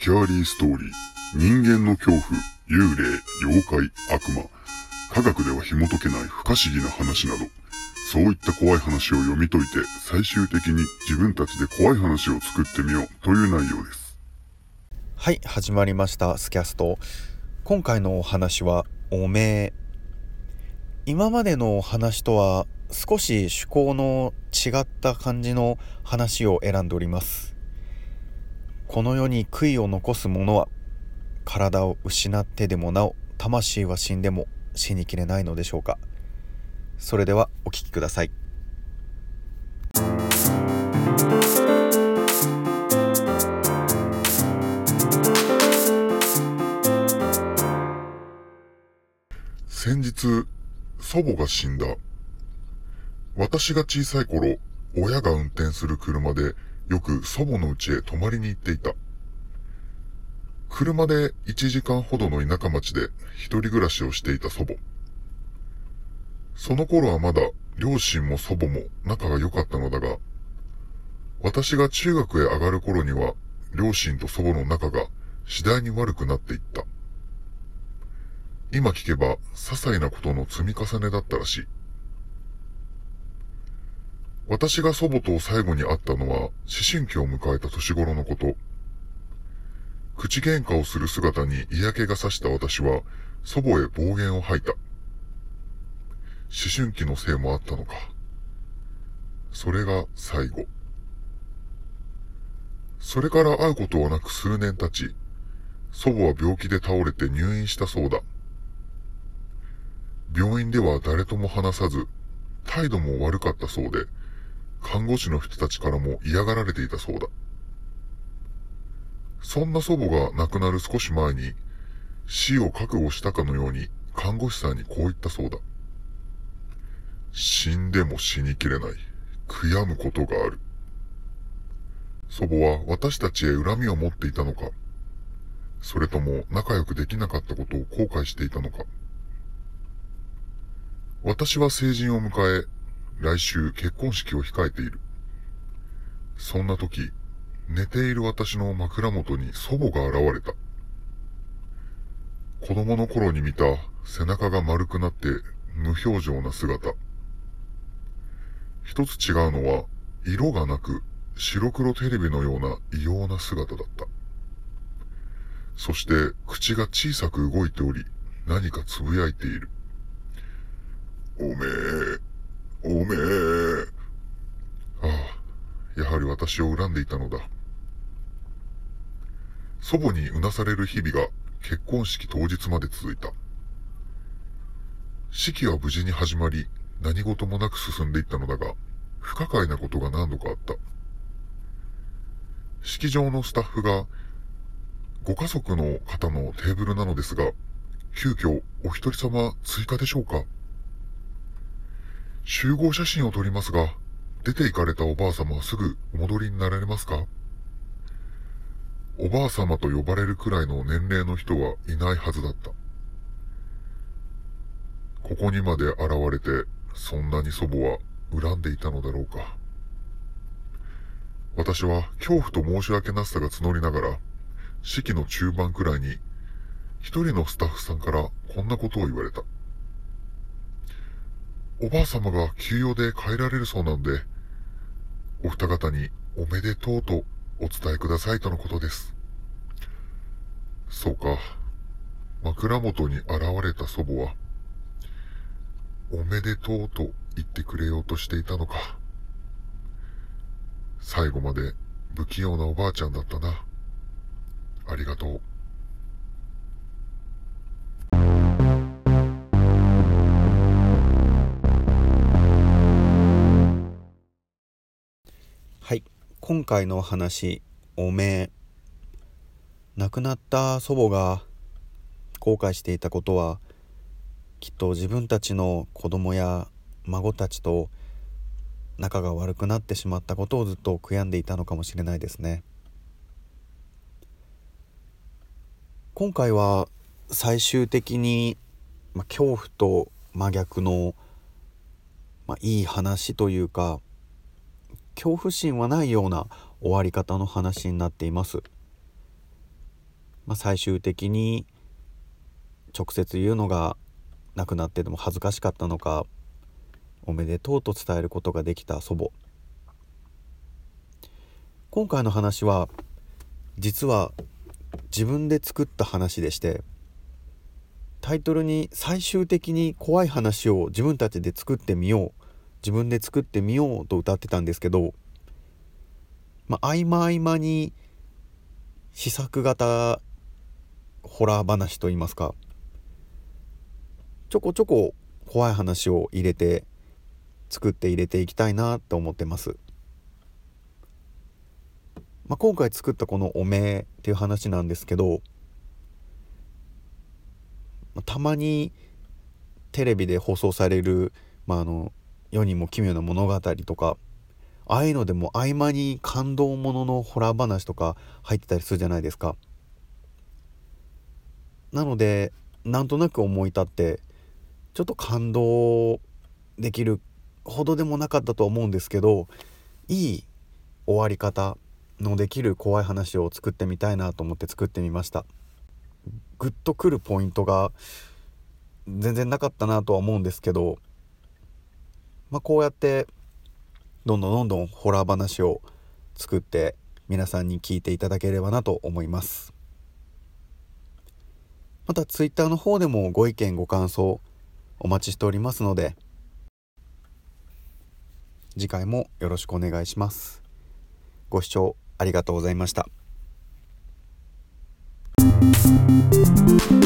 スキャーリーストーリー、人間の恐怖、幽霊、妖怪、悪魔、科学では紐解けない不可思議な話など、そういった怖い話を読み解いて、最終的に自分たちで怖い話を作ってみよう。という内容です。はい始まりました。スキャスト。今回のお話はおめえ。今までのお話とは少し趣向の違った感じの話を選んでおります。この世に悔いを残す者は体を失ってでもなお魂は死んでも死にきれないのでしょうかそれではお聴きください先日、祖母が死んだ。私が小さい頃、親が運転する車でよく祖母の家へ泊まりに行っていた。車で1時間ほどの田舎町で一人暮らしをしていた祖母。その頃はまだ両親も祖母も仲が良かったのだが、私が中学へ上がる頃には両親と祖母の仲が次第に悪くなっていった。今聞けば、些細なことの積み重ねだったらしい。私が祖母と最後に会ったのは、思春期を迎えた年頃のこと。口喧嘩をする姿に嫌気がさした私は、祖母へ暴言を吐いた。思春期のせいもあったのか。それが最後。それから会うことはなく数年経ち、祖母は病気で倒れて入院したそうだ。病院では誰とも話さず、態度も悪かったそうで、看護師の人たちからも嫌がられていたそうだ。そんな祖母が亡くなる少し前に、死を覚悟したかのように看護師さんにこう言ったそうだ。死んでも死にきれない。悔やむことがある。祖母は私たちへ恨みを持っていたのか、それとも仲良くできなかったことを後悔していたのか。私は成人を迎え、来週結婚式を控えている。そんな時、寝ている私の枕元に祖母が現れた。子供の頃に見た背中が丸くなって無表情な姿。一つ違うのは、色がなく白黒テレビのような異様な姿だった。そして口が小さく動いており、何かつぶやいている。おめえ、おめえ。ああ、やはり私を恨んでいたのだ。祖母にうなされる日々が結婚式当日まで続いた。式は無事に始まり、何事もなく進んでいったのだが、不可解なことが何度かあった。式場のスタッフが、ご家族の方のテーブルなのですが、急遽お一人様追加でしょうか集合写真を撮りますが、出て行かれたおばあ様はすぐお戻りになられますか？おばあ様と呼ばれるくらいの年齢の人はいないはずだった。ここにまで現れて、そんなに祖母は恨んでいたのだろうか。私は恐怖と申し訳なさが募りながら、式の中盤くらいに、一人のスタッフさんからこんなことを言われた。おばあ様が休養で帰られるそうなんで、お二方におめでとうとお伝えくださいとのことです。そうか。枕元に現れた祖母は、おめでとうと言ってくれようとしていたのか。最後まで不器用なおばあちゃんだったな。ありがとう。今回の話おめえ亡くなった祖母が後悔していたことはきっと自分たちの子供や孫たちと仲が悪くなってしまったことをずっと悔やんでいたのかもしれないですね。今回は最終的に、まあ、恐怖と真逆の、まあ、いい話というか恐怖心はないような終わり方の話になっています。まあ、最終的に直接言うのが亡くなってでも恥ずかしかったのかおめでとうと伝えることができた祖母。今回の話は実は自分で作った話でしてタイトルに最終的に怖い話を自分たちで作ってみよう自分で作ってみようと歌ってたんですけど、まあ、合間合間に試作型ホラー話といいますかちょこちょこ怖い話を入れて作って入れていきたいなと思ってます。まあ、今回作ったこの「おめえ」っていう話なんですけどたまにテレビで放送される、まあ、あの世にも奇妙な物語とかああいうのでも合間に感動もののホラー話とか入ってたりするじゃないですか。なのでなんとなく思い立ってちょっと感動できるほどでもなかったと思うんですけどいい終わり方のできる怖い話を作ってみたいなと思って作ってみましたグッとくるポイントが全然なかったなとは思うんですけどまあこうやってどんどんどんどんホラー話を作って皆さんに聞いていただければなと思います。また Twitter の方でもご意見ご感想お待ちしておりますので次回もよろしくお願いします。ご視聴ありがとうございました「